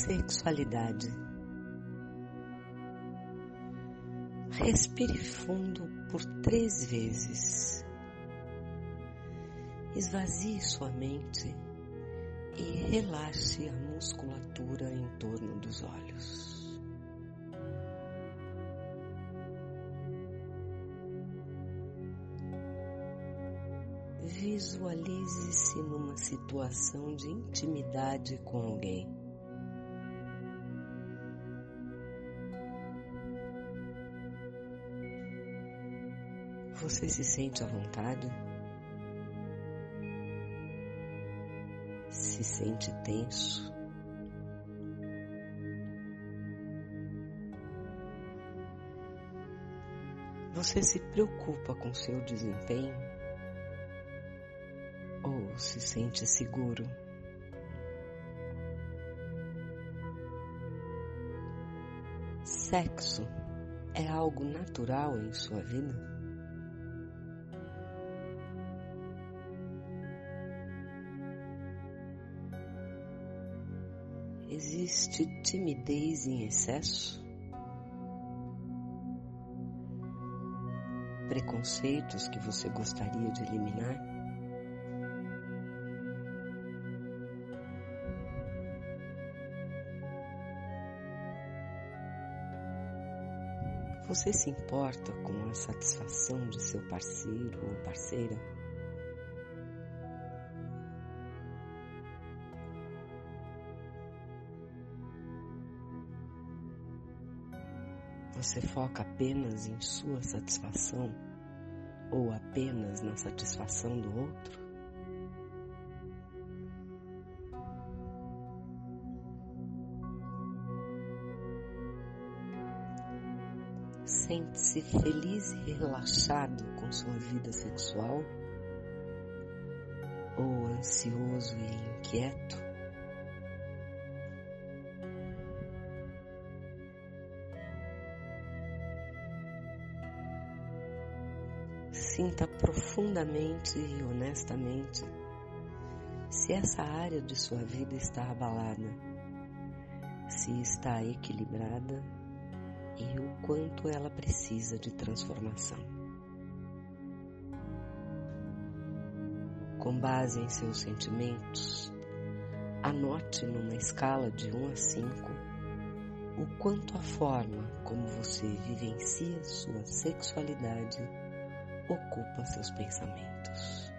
Sexualidade. Respire fundo por três vezes. Esvazie sua mente e relaxe a musculatura em torno dos olhos. Visualize-se numa situação de intimidade com alguém. Você se sente à vontade? Se sente tenso? Você se preocupa com seu desempenho? ou se sente seguro. Sexo é algo natural em sua vida? Existe timidez em excesso? Preconceitos que você gostaria de eliminar? Você se importa com a satisfação de seu parceiro ou parceira? Você foca apenas em sua satisfação ou apenas na satisfação do outro? Sente-se feliz e relaxado com sua vida sexual? Ou ansioso e inquieto? Sinta profundamente e honestamente se essa área de sua vida está abalada, se está equilibrada e o quanto ela precisa de transformação. Com base em seus sentimentos, anote numa escala de 1 a 5 o quanto a forma como você vivencia sua sexualidade ocupa seus pensamentos.